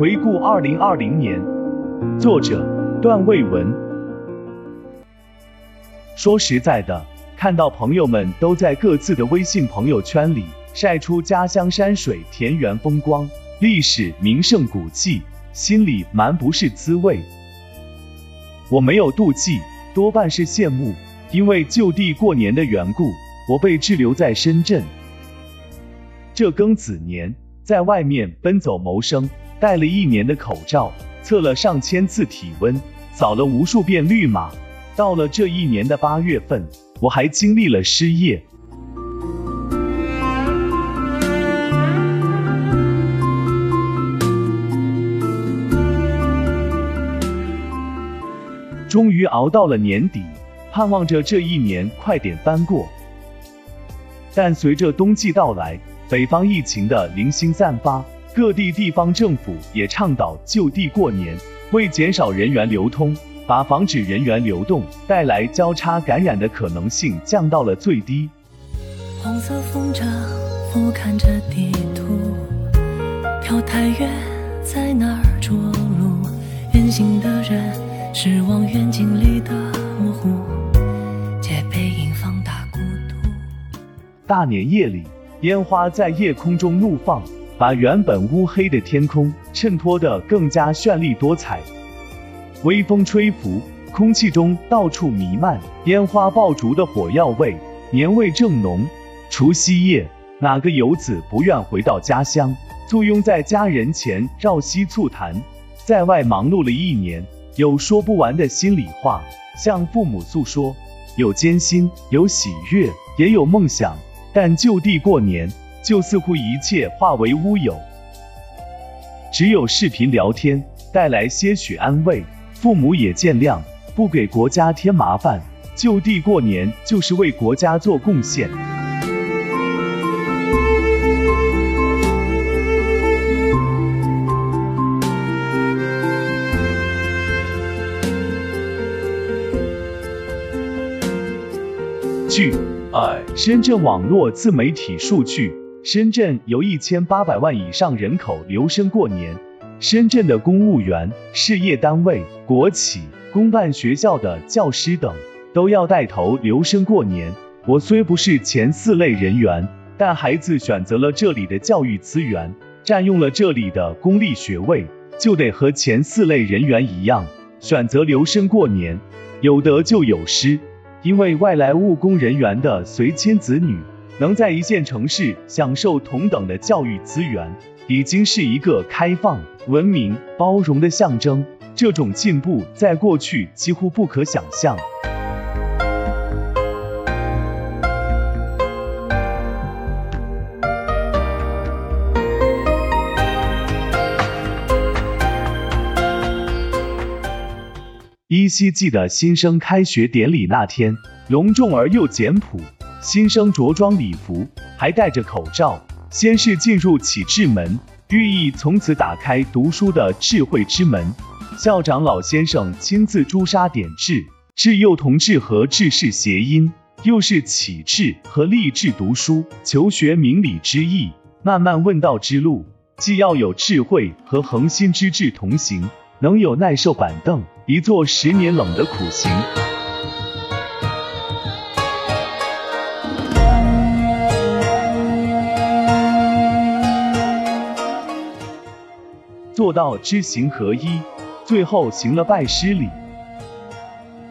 回顾二零二零年，作者段卫文。说实在的，看到朋友们都在各自的微信朋友圈里晒出家乡山水、田园风光、历史名胜古迹，心里蛮不是滋味。我没有妒忌，多半是羡慕，因为就地过年的缘故，我被滞留在深圳。这庚子年，在外面奔走谋生。戴了一年的口罩，测了上千次体温，扫了无数遍绿码。到了这一年的八月份，我还经历了失业。终于熬到了年底，盼望着这一年快点翻过。但随着冬季到来，北方疫情的零星散发。各地地方政府也倡导就地过年，为减少人员流通，把防止人员流动带来交叉感染的可能性降到了最低。黄色风筝俯瞰着地图，飘太远，在哪儿着陆？远行的人是望远镜里的模糊，借背影放大孤独。大年夜里，烟花在夜空中怒放。把原本乌黑的天空衬托得更加绚丽多彩。微风吹拂，空气中到处弥漫烟花爆竹的火药味，年味正浓。除夕夜，哪个游子不愿回到家乡，簇拥在家人前绕膝促谈？在外忙碌了一年，有说不完的心里话，向父母诉说，有艰辛，有喜悦，也有梦想，但就地过年。就似乎一切化为乌有，只有视频聊天带来些许安慰，父母也见谅，不给国家添麻烦，就地过年就是为国家做贡献。据深圳网络自媒体数据。深圳有一千八百万以上人口留深过年。深圳的公务员、事业单位、国企、公办学校的教师等，都要带头留深过年。我虽不是前四类人员，但孩子选择了这里的教育资源，占用了这里的公立学位，就得和前四类人员一样，选择留深过年。有得就有失，因为外来务工人员的随迁子女。能在一线城市享受同等的教育资源，已经是一个开放、文明、包容的象征。这种进步在过去几乎不可想象。依稀记得新生开学典礼那天，隆重而又简朴。新生着装礼服，还戴着口罩，先是进入启智门，寓意从此打开读书的智慧之门。校长老先生亲自朱砂点痣，智幼同志和志是谐音，又是启智和励志读书、求学明理之意。慢慢问道之路，既要有智慧和恒心之志同行，能有耐受板凳一坐十年冷的苦行。做到知行合一，最后行了拜师礼。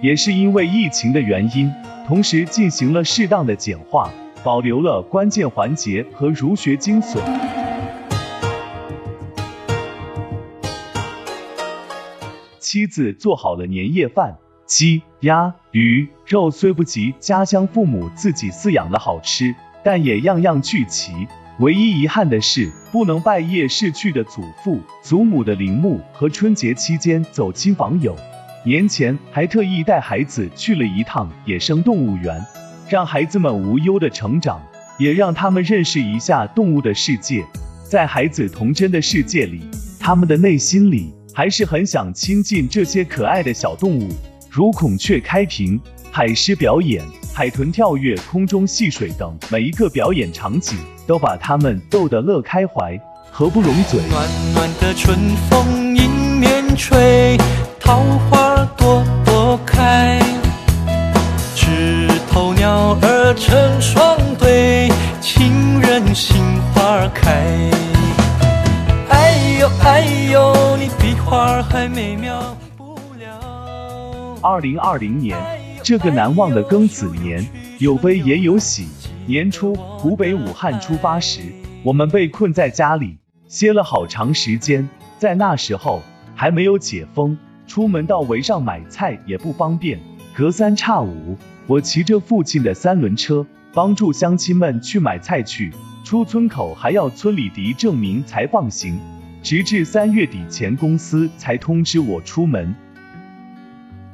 也是因为疫情的原因，同时进行了适当的简化，保留了关键环节和儒学精髓。妻子做好了年夜饭，鸡、鸭、鱼、肉虽不及家乡父母自己饲养的好吃，但也样样俱齐。唯一遗憾的是，不能拜谒逝去的祖父、祖母的陵墓和春节期间走亲访友。年前还特意带孩子去了一趟野生动物园，让孩子们无忧的成长，也让他们认识一下动物的世界。在孩子童真的世界里，他们的内心里还是很想亲近这些可爱的小动物，如孔雀开屏、海狮表演。海豚跳跃、空中戏水等每一个表演场景，都把他们逗得乐开怀。合不拢嘴。暖暖的春风迎面吹，二零二零年，这个难忘的庚子年，有悲也有喜。年初，湖北武汉出发时，我们被困在家里，歇了好长时间。在那时候还没有解封，出门到围上买菜也不方便。隔三差五，我骑着父亲的三轮车，帮助乡亲们去买菜去。出村口还要村里递证明才放行，直至三月底前，公司才通知我出门。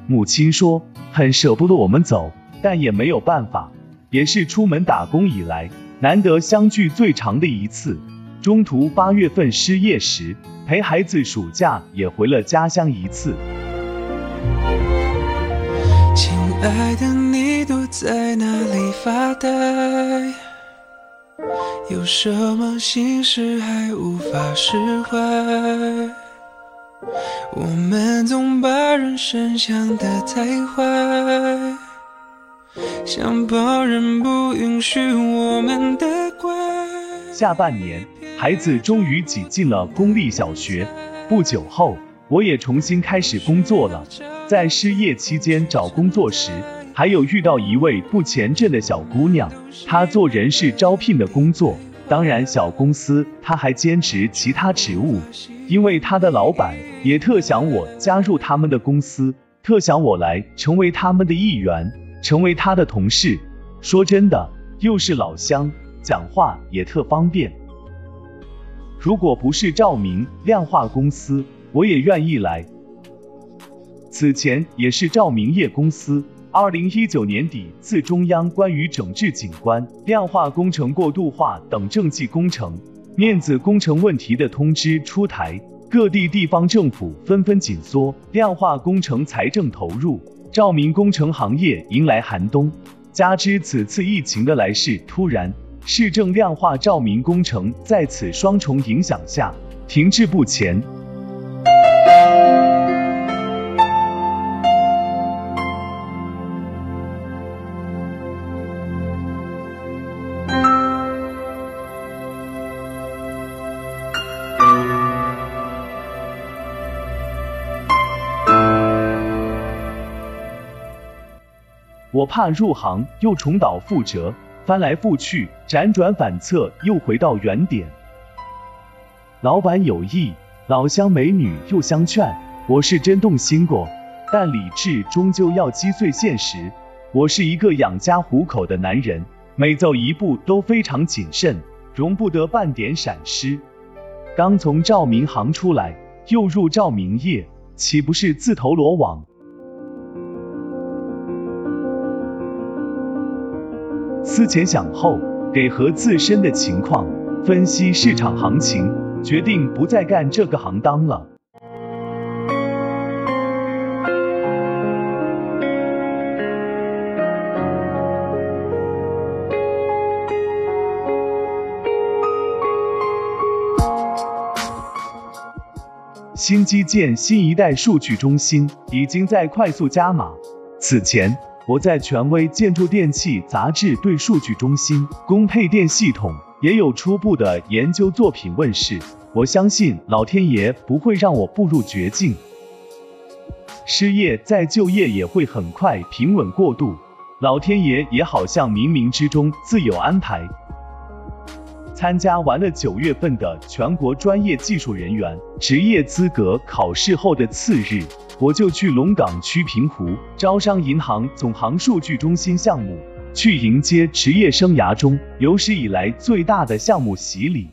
母亲说很舍不得我们走，但也没有办法，也是出门打工以来难得相聚最长的一次。中途八月份失业时，陪孩子暑假也回了家乡一次。亲爱的，你躲在哪里发呆？有什么心事还无法释怀？我们总把人生想得太坏，想旁人不允许我们的乖。下半年，孩子终于挤进了公立小学。不久后，我也重新开始工作了。在失业期间找工作时，还有遇到一位不前阵的小姑娘，她做人事招聘的工作。当然，小公司他还兼职其他职务，因为他的老板也特想我加入他们的公司，特想我来成为他们的一员，成为他的同事。说真的，又是老乡，讲话也特方便。如果不是照明量化公司，我也愿意来。此前也是照明业公司。二零一九年底，自中央关于整治景观、量化工程过度化等政绩工程、面子工程问题的通知出台，各地地方政府纷纷紧缩量化工程财政投入，照明工程行业迎来寒冬。加之此次疫情的来势突然，市政量化照明工程在此双重影响下停滞不前。我怕入行又重蹈覆辙，翻来覆去，辗转反侧，又回到原点。老板有意，老乡美女又相劝，我是真动心过，但理智终究要击碎现实。我是一个养家糊口的男人，每走一步都非常谨慎，容不得半点闪失。刚从照明行出来，又入照明业，岂不是自投罗网？思前想后，给和自身的情况分析市场行情，决定不再干这个行当了。新基建新一代数据中心已经在快速加码。此前，我在权威建筑电器杂志对数据中心供配电系统也有初步的研究作品问世。我相信老天爷不会让我步入绝境，失业再就业也会很快平稳过渡。老天爷也好像冥冥之中自有安排。参加完了九月份的全国专业技术人员职业资格考试后的次日，我就去龙岗区平湖招商银行总行数据中心项目，去迎接职业生涯中有史以来最大的项目洗礼。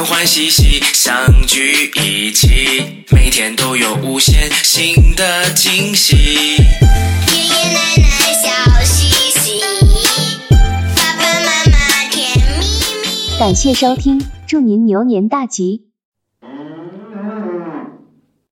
欢欢喜喜相聚一起每天都有无限新的惊喜。爷爷奶奶笑嘻嘻爸爸妈妈甜蜜蜜。感谢收听祝您牛年大吉。